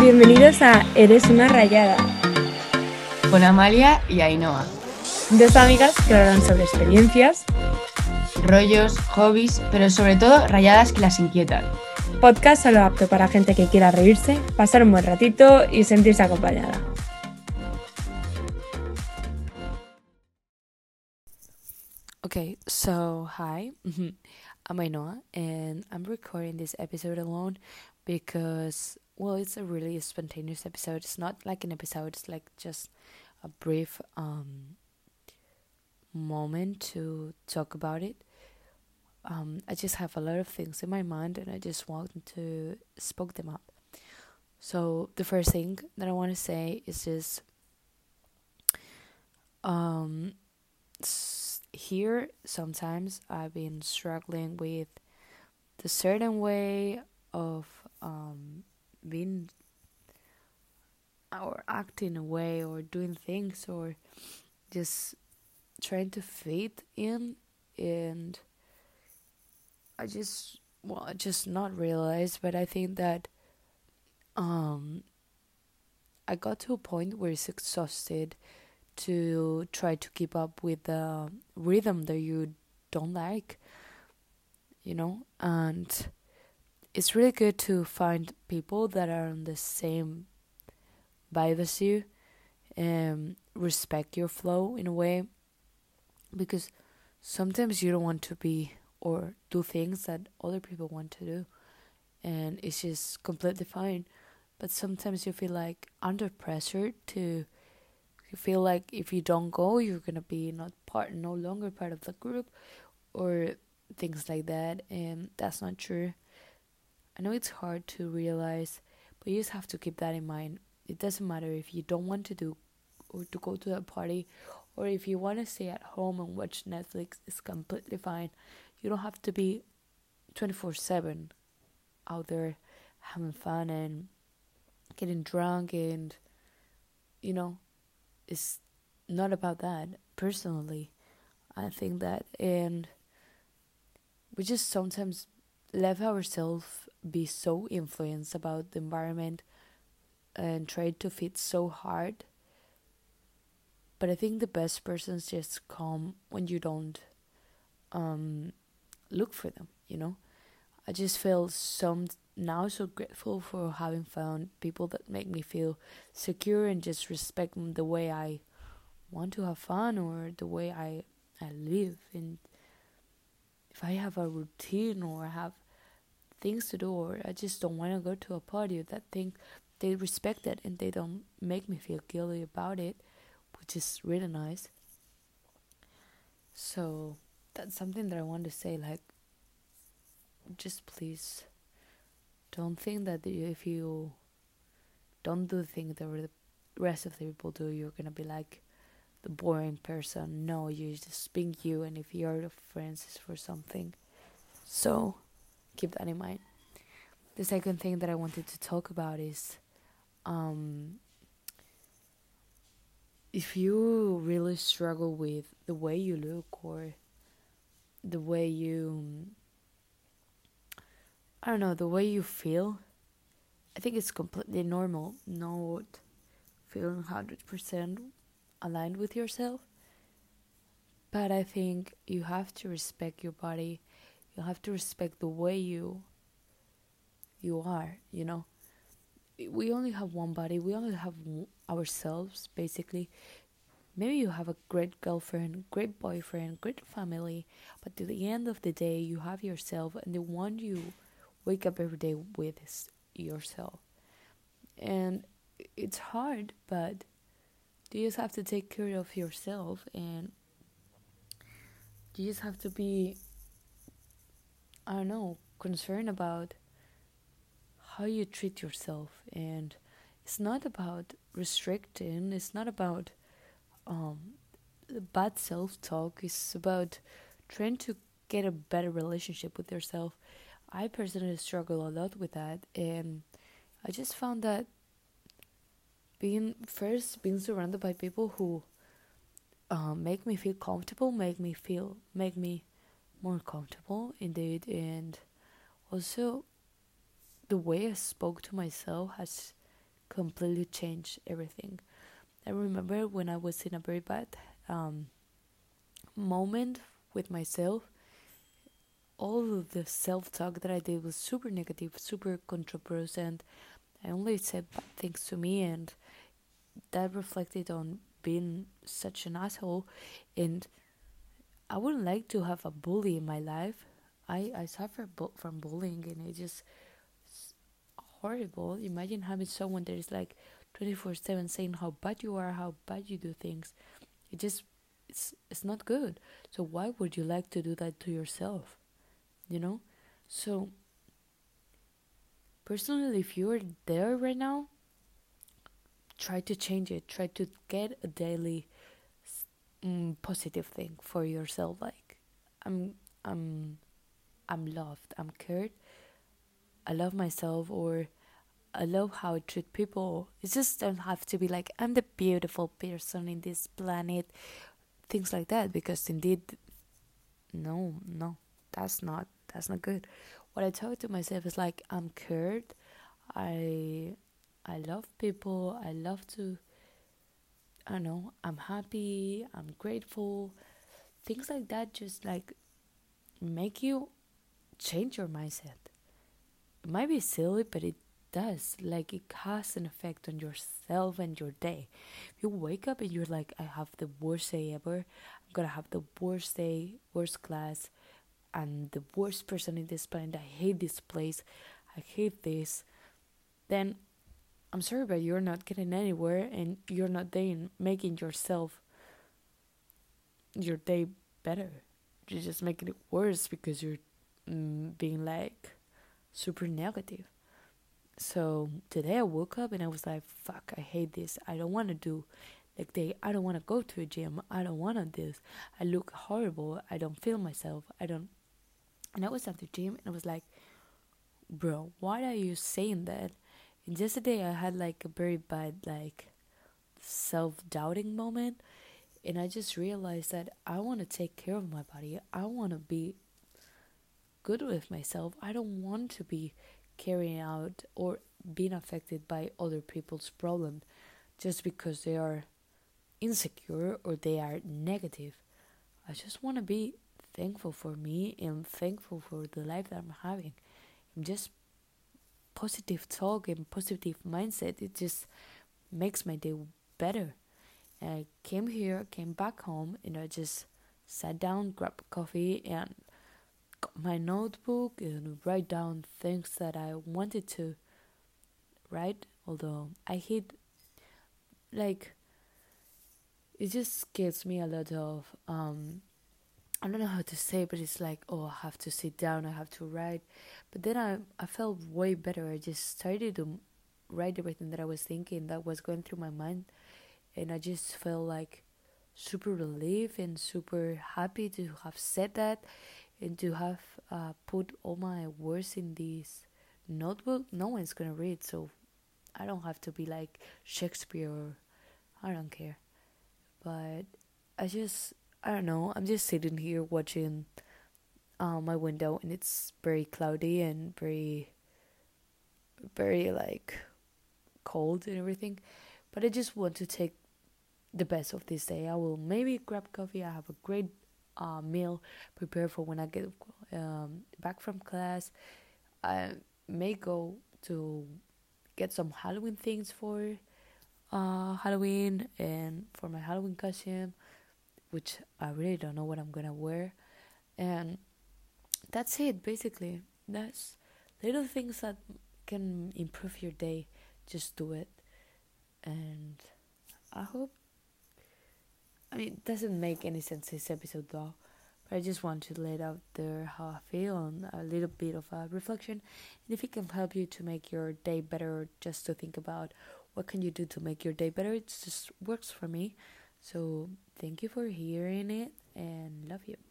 Bienvenidos a Eres una rayada. Con Amalia y Ainhoa. Dos amigas que hablan sobre experiencias, rollos, hobbies, pero sobre todo rayadas que las inquietan. Podcast solo apto para gente que quiera reírse, pasar un buen ratito y sentirse acompañada. Okay, so hi, I'm Ainhoa, and I'm recording this episode alone because, well, it's a really spontaneous episode. It's not like an episode; it's like just a brief um moment to talk about it. Um, I just have a lot of things in my mind, and I just want to spoke them up. So the first thing that I want to say is just um here sometimes I've been struggling with the certain way of um, being or acting a way or doing things or just trying to fit in and I just well I just not realized but I think that um I got to a point where it's exhausted to try to keep up with the rhythm that you don't like you know and it's really good to find people that are on the same vibe as you and respect your flow in a way because sometimes you don't want to be or do things that other people want to do and it's just completely fine. But sometimes you feel like under pressure to you feel like if you don't go you're gonna be not part no longer part of the group or things like that and that's not true i know it's hard to realize but you just have to keep that in mind. It doesn't matter if you don't want to do or to go to a party or if you want to stay at home and watch netflix it's completely fine. You don't have to be 24/7 out there having fun and getting drunk and you know it's not about that personally i think that. And we just sometimes let ourselves be so influenced about the environment and try to fit so hard. But i think the best persons just come when you don't um look for them you know? I just feel some now so grateful for having found people that make me feel secure and just respect the way I want to have fun or the way I I live and if I have a routine or have things to do or I just don't want to go to a party or that thing they respect it and they don't make me feel guilty about it which is really nice. So that's something that I want to say like just please don't think that if you don't do things that the rest of the people do, you're gonna be like the boring person. No, you just being you, and if your friends is for something, so keep that in mind. The second thing that I wanted to talk about is, um, if you really struggle with the way you look or the way you I don't know, the way you feel, I think it's completely normal not feeling 100% aligned with yourself. But I think you have to respect your body. You have to respect the way you you are, you know. We only have one body. We only have ourselves basically. Maybe you have a great girlfriend, great boyfriend, great family, but to the end of the day you have yourself and the one you wake up every day with is yourself. And it's hard, but you just have to take care of yourself and you just have to be I don't know, concerned about how you treat yourself? And it's not about restricting, it's not about um bad self talk, it's about trying to get a better relationship with yourself. I personally struggle a lot with that, and I just found that being first being surrounded by people who um, make me feel comfortable, make me feel make me more comfortable indeed, and also the way I spoke to myself has completely changed everything. I remember when I was in a very bad um, moment with myself, all of the self talk that I did was super negative, super controversial, and I only said bad things to me, and that reflected on being such an asshole. And I wouldn't like to have a bully in my life. I, I suffer bu- from bullying, and it just horrible. Imagine having someone that is like 24 7 saying how bad you are, how bad you do things. It just, it's, it's not good. So, why would you like to do that to yourself? You know? So, personally, if you're there right now, try to change it. Try to get a daily mm, positive thing for yourself. Like, I'm, I'm, I'm loved. I'm cared. I love myself or I love how I treat people. It just don't have to be like I'm the beautiful person in this planet, things like that. Because indeed, no, no, that's not that's not good. What I talk to myself is like I'm cared. I I love people. I love to. I don't know. I'm happy. I'm grateful. Things like that just like make you change your mindset it might be silly, but it does. Like it has an effect on yourself and your day. If you wake up and you're like, I have the worst day ever, I'm gonna have the worst day, worst class, and the worst person in this planet. I hate this place. I hate this. Then I'm sorry, but you're not getting anywhere, and you're not making yourself your day better. You're just making it worse because you're mm, being like super negative. So today I woke up and I was like, fuck, I hate this. I don't want to do like they I don't want to go to a gym. I don't want to this. I look horrible. I don't feel myself. I don't and I was at the gym and I was like, bro, why are you saying that? Yesterday I had like a very bad like self-doubting moment and I just realized that I want to take care of my body. I want to be good with myself. I don't want to be carrying out or being affected by other people's problems just because they are insecure or they are negative. I just want to be thankful for me and thankful for the life that I'm having. And just positive talk and positive mindset, it just makes my day better. And I came here, came back home, and I just sat down, grabbed coffee, and got my notebook and write down things that I wanted to write. Although I hate, like, it just gives me a lot of um, I don't know how to say, but it's like, oh, I have to sit down, I have to write. But then I I felt way better. I just started to write everything that I was thinking that was going through my mind, and I just felt like super relieved and super happy to have said that and to have uh, put all my words in this notebook, no one's gonna read. So I don't have to be like Shakespeare. Or, I don't care. But I just I don't know. I'm just sitting here watching uh, my window, and it's very cloudy and very very like cold and everything. But I just want to take the best of this day. I will maybe grab coffee. I have a great uh, meal prepared for when I get um, back from class. I may go to get some Halloween things for uh, Halloween and for my Halloween costume, which I really don't know what I'm gonna wear. And that's it, basically. That's little things that can improve your day. Just do it. And I hope I mean, it doesn't make any sense this episode though. But I just want to let out there how I feel and a little bit of a reflection. And if it can help you to make your day better, just to think about what can you do to make your day better, it just works for me. So thank you for hearing it and love you.